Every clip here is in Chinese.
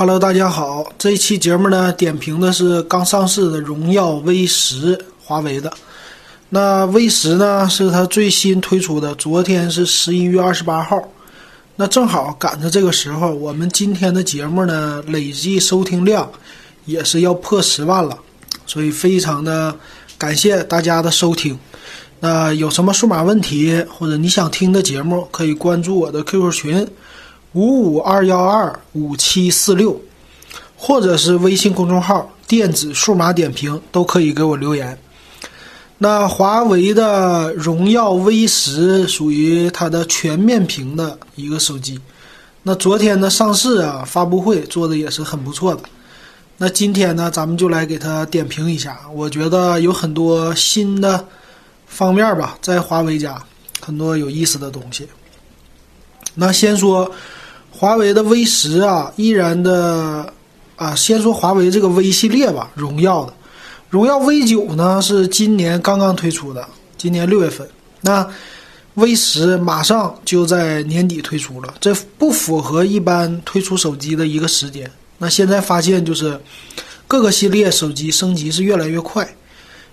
Hello，大家好，这一期节目呢，点评的是刚上市的荣耀 V 十，华为的。那 V 十呢，是它最新推出的，昨天是十一月二十八号，那正好赶着这个时候，我们今天的节目呢，累计收听量也是要破十万了，所以非常的感谢大家的收听。那有什么数码问题或者你想听的节目，可以关注我的 QQ 群。五五二幺二五七四六，或者是微信公众号“电子数码点评”都可以给我留言。那华为的荣耀 V 十属于它的全面屏的一个手机。那昨天的上市啊，发布会做的也是很不错的。那今天呢，咱们就来给它点评一下。我觉得有很多新的方面吧，在华为家很多有意思的东西。那先说。华为的 V 十啊，依然的啊，先说华为这个 V 系列吧，荣耀的，荣耀 V 九呢是今年刚刚推出的，今年六月份。那 V 十马上就在年底推出了，这不符合一般推出手机的一个时间。那现在发现就是各个系列手机升级是越来越快，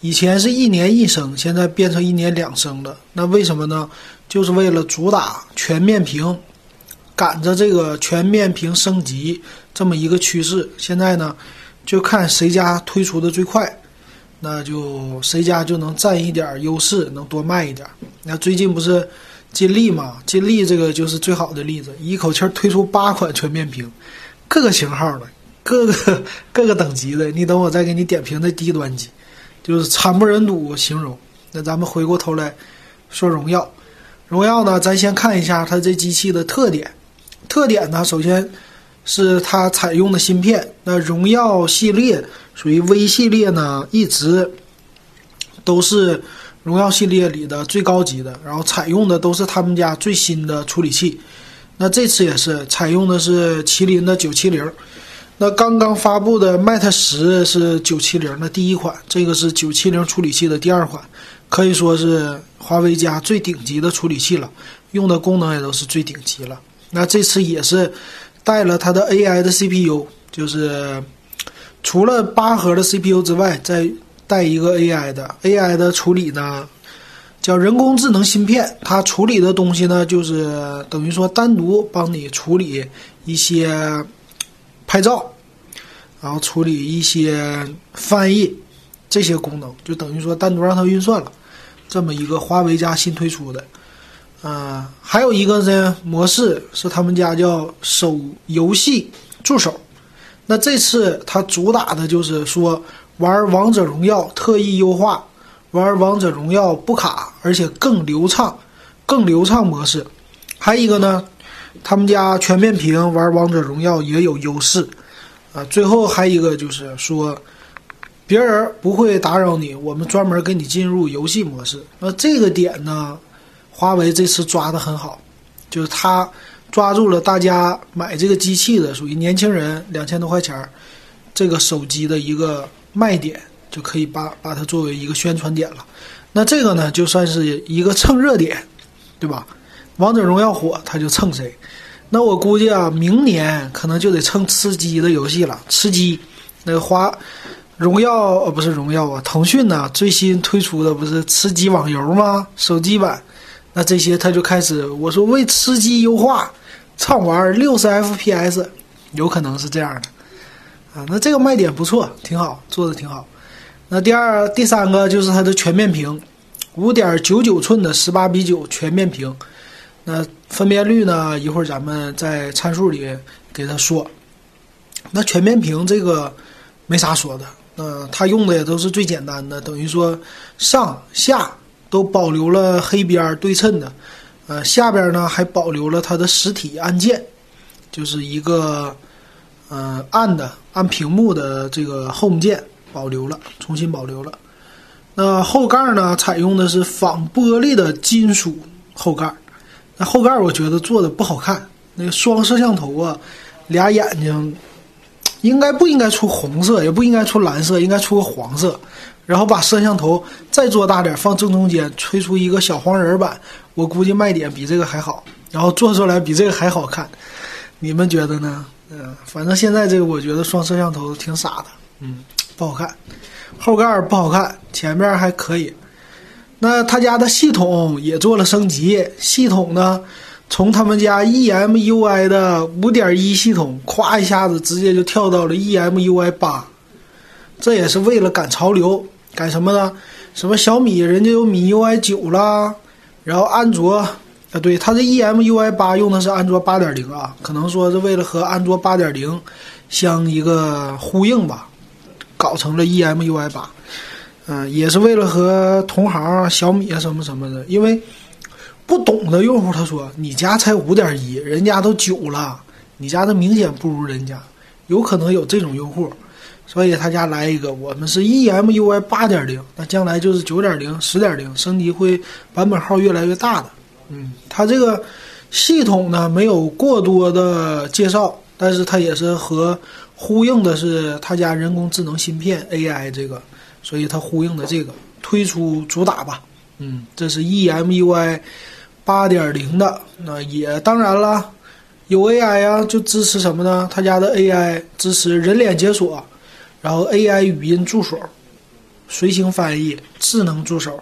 以前是一年一升，现在变成一年两升了。那为什么呢？就是为了主打全面屏。赶着这个全面屏升级这么一个趋势，现在呢，就看谁家推出的最快，那就谁家就能占一点优势，能多卖一点。那最近不是金立嘛？金立这个就是最好的例子，一口气推出八款全面屏，各个型号的，各个各个等级的。你等我再给你点评的低端机，就是惨不忍睹形容。那咱们回过头来说荣耀，荣耀呢，咱先看一下它这机器的特点。特点呢，首先是它采用的芯片。那荣耀系列属于 V 系列呢，一直都是荣耀系列里的最高级的，然后采用的都是他们家最新的处理器。那这次也是采用的是麒麟的九七零。那刚刚发布的 Mate 十是九七零的第一款，这个是九七零处理器的第二款，可以说是华为家最顶级的处理器了，用的功能也都是最顶级了。那这次也是带了它的 AI 的 CPU，就是除了八核的 CPU 之外，再带一个 AI 的 AI 的处理呢，叫人工智能芯片。它处理的东西呢，就是等于说单独帮你处理一些拍照，然后处理一些翻译这些功能，就等于说单独让它运算了。这么一个华为家新推出的。嗯，还有一个呢模式是他们家叫手游戏助手。那这次它主打的就是说玩王者荣耀特意优化，玩王者荣耀不卡，而且更流畅，更流畅模式。还有一个呢，他们家全面屏玩王者荣耀也有优势。啊，最后还有一个就是说，别人不会打扰你，我们专门给你进入游戏模式。那这个点呢？华为这次抓的很好，就是他抓住了大家买这个机器的属于年轻人两千多块钱儿这个手机的一个卖点，就可以把把它作为一个宣传点了。那这个呢，就算是一个蹭热点，对吧？王者荣耀火，他就蹭谁？那我估计啊，明年可能就得蹭吃鸡的游戏了。吃鸡，那个华荣耀呃不是荣耀啊，腾讯呢最新推出的不是吃鸡网游吗？手机版。那这些他就开始我说为吃鸡优化，畅玩六十 FPS，有可能是这样的，啊，那这个卖点不错，挺好，做的挺好。那第二、第三个就是它的全面屏，五点九九寸的十八比九全面屏，那分辨率呢？一会儿咱们在参数里给他说。那全面屏这个没啥说的，嗯它用的也都是最简单的，等于说上下。都保留了黑边对称的，呃，下边呢还保留了它的实体按键，就是一个，呃，按的按屏幕的这个 Home 键保留了，重新保留了。那后盖呢，采用的是仿玻璃的金属后盖。那后盖我觉得做的不好看，那个双摄像头啊，俩眼睛，应该不应该出红色，也不应该出蓝色，应该出个黄色。然后把摄像头再做大点，放正中间，吹出一个小黄人版，我估计卖点比这个还好。然后做出来比这个还好看，你们觉得呢？嗯，反正现在这个我觉得双摄像头挺傻的，嗯，不好看，后盖不好看，前面还可以。那他家的系统也做了升级，系统呢，从他们家 EMUI 的5.1系统，咵一下子直接就跳到了 EMUI 8，这也是为了赶潮流，赶什么呢？什么小米人家有米 UI 9啦，然后安卓啊，对，它这 EMUI 8用的是安卓8.0啊，可能说是为了和安卓8.0相一个呼应吧，搞成了 EMUI 8。嗯，也是为了和同行小米啊什么什么的，因为不懂的用户他说你家才五点一，人家都九了，你家的明显不如人家，有可能有这种用户，所以他家来一个，我们是 EMUI 八点零，那将来就是九点零、十点零，升级会版本号越来越大的。嗯，它这个系统呢没有过多的介绍，但是它也是和呼应的是他家人工智能芯片 AI 这个。所以它呼应的这个推出主打吧，嗯，这是 EMUI 八点零的，那也当然了，有 AI 啊，就支持什么呢？他家的 AI 支持人脸解锁，然后 AI 语音助手、随行翻译、智能助手、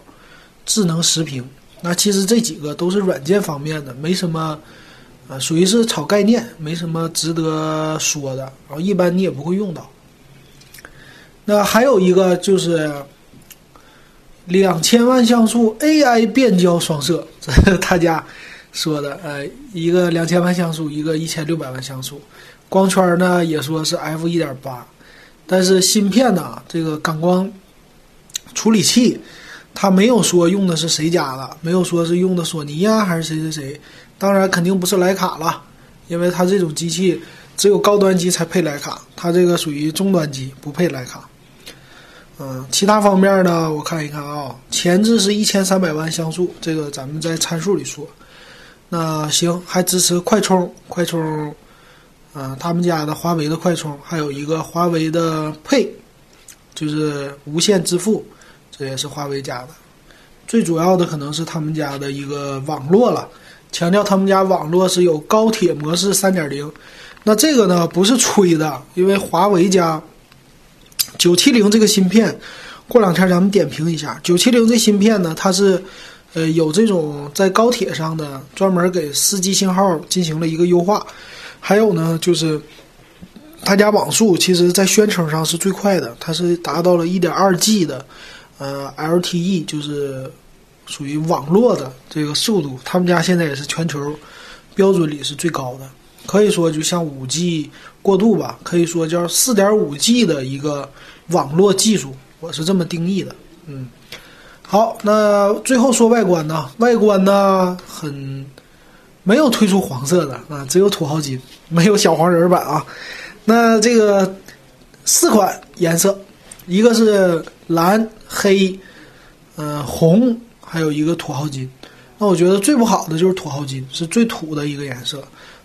智能识屏。那其实这几个都是软件方面的，没什么，啊，属于是炒概念，没什么值得说的，然后一般你也不会用到。那还有一个就是两千万像素 AI 变焦双摄，这是他家说的。呃，一个两千万像素，一个一千六百万像素。光圈呢也说是 F 一点八，但是芯片呢，这个感光处理器，它没有说用的是谁家的，没有说是用的索尼呀还是谁谁谁。当然肯定不是徕卡了，因为它这种机器只有高端机才配徕卡，它这个属于中端机，不配徕卡。嗯，其他方面呢？我看一看啊，前置是一千三百万像素，这个咱们在参数里说。那行，还支持快充，快充，嗯，他们家的华为的快充，还有一个华为的 Pay，就是无线支付，这也是华为家的。最主要的可能是他们家的一个网络了，强调他们家网络是有高铁模式三点零。那这个呢，不是吹的，因为华为家。九七零这个芯片，过两天咱们点评一下。九七零这芯片呢，它是，呃，有这种在高铁上的专门给四 G 信号进行了一个优化。还有呢，就是他家网速其实在宣称上是最快的，它是达到了一点二 G 的，呃，LTE 就是属于网络的这个速度。他们家现在也是全球标准里是最高的。可以说，就像五 G 过渡吧，可以说叫四点五 G 的一个网络技术，我是这么定义的。嗯，好，那最后说外观呢？外观呢，很没有推出黄色的啊，只有土豪金，没有小黄人版啊。那这个四款颜色，一个是蓝、黑、嗯红，还有一个土豪金。那我觉得最不好的就是土豪金，是最土的一个颜色。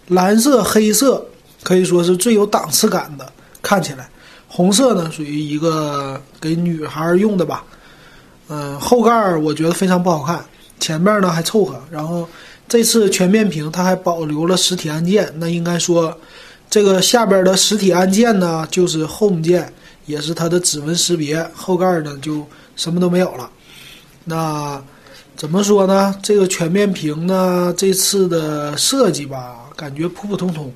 蓝色、黑色可以说是最有档次感的，看起来。红色呢，属于一个给女孩用的吧。嗯，后盖儿我觉得非常不好看，前面呢还凑合。然后这次全面屏它还保留了实体按键，那应该说这个下边的实体按键呢就是 Home 键，也是它的指纹识别。后盖儿呢就什么都没有了。那怎么说呢？这个全面屏呢，这次的设计吧。感觉普普通通，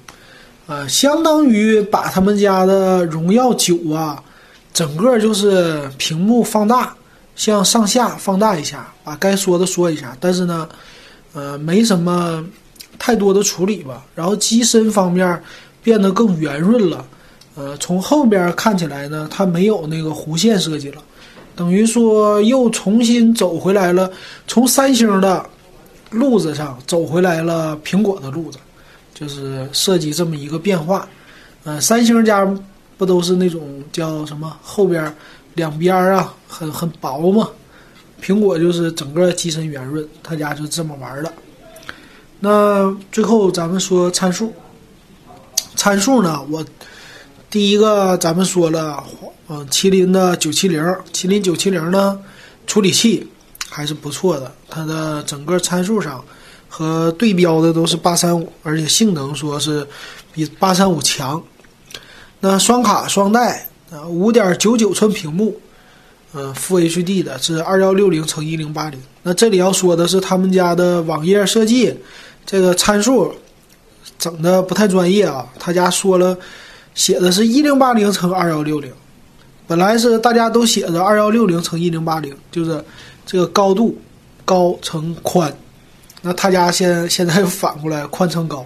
呃，相当于把他们家的荣耀九啊，整个就是屏幕放大，向上下放大一下，把该说的说一下。但是呢，呃，没什么太多的处理吧。然后机身方面变得更圆润了，呃，从后边看起来呢，它没有那个弧线设计了，等于说又重新走回来了，从三星的路子上走回来了苹果的路子。就是设计这么一个变化，呃，三星家不都是那种叫什么后边两边啊很很薄嘛？苹果就是整个机身圆润，他家就这么玩的。那最后咱们说参数，参数呢，我第一个咱们说了，嗯，麒麟的九七零，麒麟九七零呢，处理器还是不错的，它的整个参数上。和对标的都是八三五，而且性能说是比八三五强。那双卡双待啊，五点九九寸屏幕，嗯，Full HD 的，是二幺六零乘一零八零。那这里要说的是他们家的网页设计，这个参数整的不太专业啊。他家说了，写的是一零八零乘二幺六零，本来是大家都写着二幺六零乘一零八零，就是这个高度高乘宽。那他家现现在又反过来宽乘高，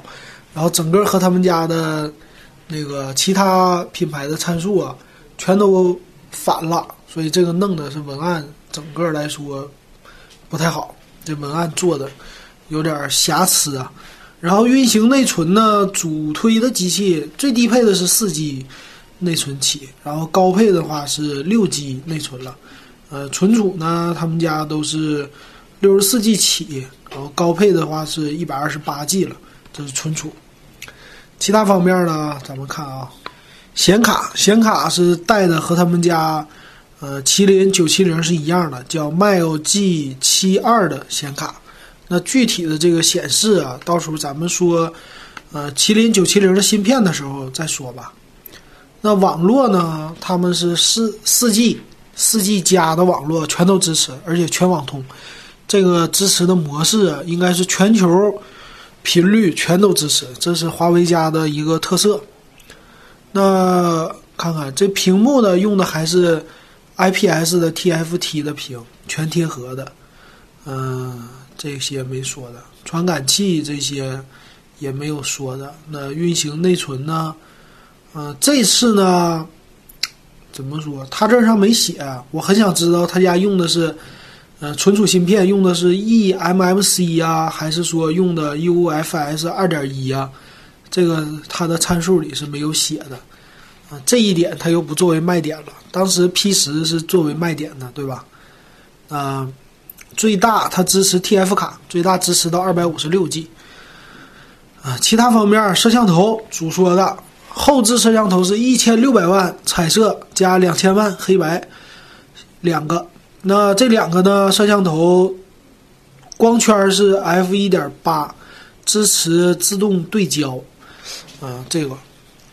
然后整个和他们家的。那个其他品牌的参数啊，全都反了，所以这个弄的是文案整个来说不太好，这文案做的有点瑕疵啊。然后运行内存呢，主推的机器最低配的是四 G 内存起，然后高配的话是六 G 内存了。呃，存储呢，他们家都是六十四 G 起，然后高配的话是一百二十八 G 了，这是存储。其他方面呢？咱们看啊，显卡，显卡是带的和他们家，呃，麒麟九七零是一样的，叫 Mil G 七二的显卡。那具体的这个显示啊，到时候咱们说，呃，麒麟九七零的芯片的时候再说吧。那网络呢？他们是四四 G 四 G 加的网络全都支持，而且全网通。这个支持的模式应该是全球。频率全都支持，这是华为家的一个特色。那看看这屏幕呢，用的还是 IPS 的 TFT 的屏，全贴合的。嗯，这些没说的，传感器这些也没有说的。那运行内存呢？嗯，这次呢，怎么说？他这上没写，我很想知道他家用的是。呃，存储芯片用的是 eMMC 呀，还是说用的 UFS 二点一呀？这个它的参数里是没有写的，啊，这一点它又不作为卖点了。当时 P 十是作为卖点的，对吧？啊，最大它支持 TF 卡，最大支持到二百五十六 G。啊，其他方面，摄像头主说的，后置摄像头是一千六百万彩色加两千万黑白两个。那这两个呢？摄像头光圈是 f 一点八，支持自动对焦。啊，这个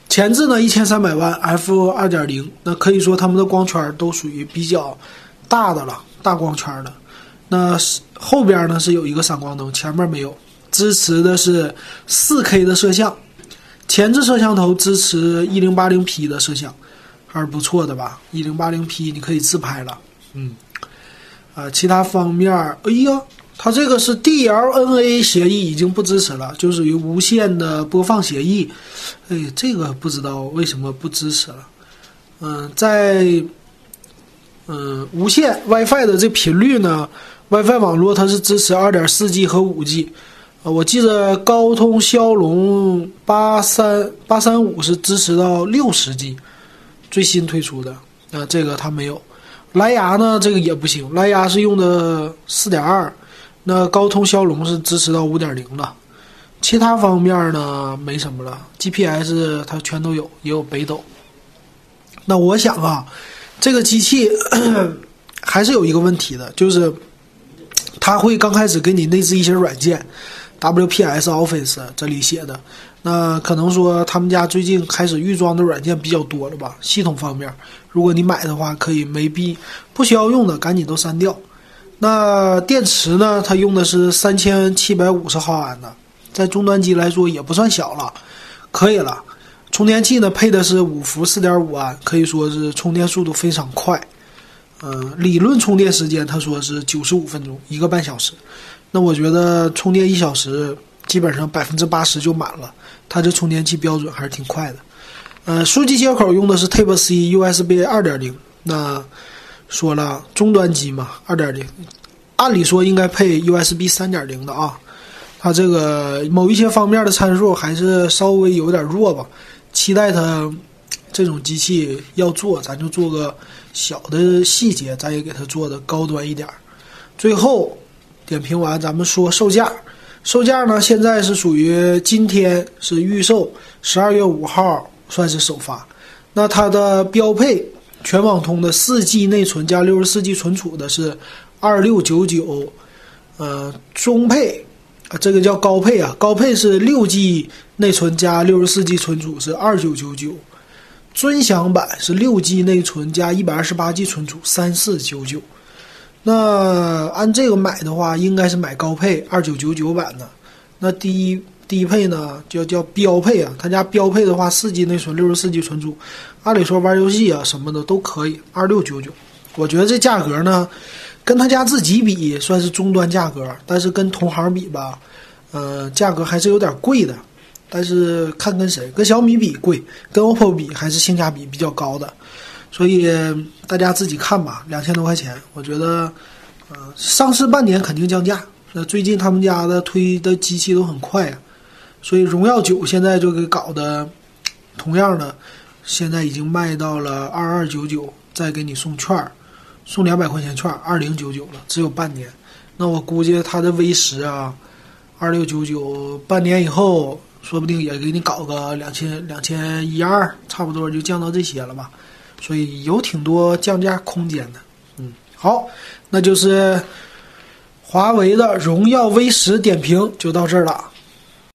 前置呢一千三百万 f 二点零，那可以说他们的光圈都属于比较大的了，大光圈的。那后边呢是有一个闪光灯，前面没有。支持的是四 K 的摄像，前置摄像头支持一零八零 P 的摄像，还是不错的吧？一零八零 P 你可以自拍了，嗯。啊，其他方面，哎呀，它这个是 DLNA 协议已经不支持了，就属于无线的播放协议。哎，这个不知道为什么不支持了。嗯，在嗯无线 WiFi 的这频率呢，WiFi 网络它是支持 2.4G 和 5G。啊，我记得高通骁龙八三八三五是支持到 60G，最新推出的。啊，这个它没有。蓝牙呢，这个也不行。蓝牙是用的四点二，那高通骁龙是支持到五点零的。其他方面呢，没什么了。GPS 它全都有，也有北斗。那我想啊，这个机器 还是有一个问题的，就是它会刚开始给你内置一些软件，WPS Office 这里写的。那可能说他们家最近开始预装的软件比较多了吧？系统方面，如果你买的话，可以没必不需要用的赶紧都删掉。那电池呢？它用的是三千七百五十毫安的，在终端机来说也不算小了，可以了。充电器呢配的是五伏四点五安，可以说是充电速度非常快。嗯，理论充电时间他说是九十五分钟，一个半小时。那我觉得充电一小时。基本上百分之八十就满了，它这充电器标准还是挺快的。呃，数据接口用的是 Type C USB 二点零。那说了终端机嘛，二点零，按理说应该配 USB 三点零的啊。它这个某一些方面的参数还是稍微有点弱吧。期待它这种机器要做，咱就做个小的细节，咱也给它做的高端一点。最后点评完，咱们说售价。售价呢？现在是属于今天是预售，十二月五号算是首发。那它的标配全网通的四 G 内存加六十四 G 存储的是二六九九，呃，中配啊，这个叫高配啊，高配是六 G 内存加六十四 G 存储是二九九九，尊享版是六 G 内存加一百二十八 G 存储三四九九。那按这个买的话，应该是买高配二九九九版的。那低低配呢，叫叫标配啊，他家标配的话，四 G 内存，六十四 G 存储，按理说玩游戏啊什么的都可以，二六九九。我觉得这价格呢。跟他家自己比算是中端价格，但是跟同行比吧，呃，价格还是有点贵的。但是看跟谁，跟小米比贵，跟 OPPO 比还是性价比比较高的。所以大家自己看吧，两千多块钱，我觉得，呃，上市半年肯定降价。那最近他们家的推的机器都很快啊，所以荣耀九现在就给搞的，同样的，现在已经卖到了二二九九，再给你送券儿。送两百块钱券，二零九九了，只有半年。那我估计他的 V 十啊，二六九九，半年以后说不定也给你搞个两千两千一二，差不多就降到这些了吧。所以有挺多降价空间的。嗯，好，那就是华为的荣耀 V 十点评就到这儿了。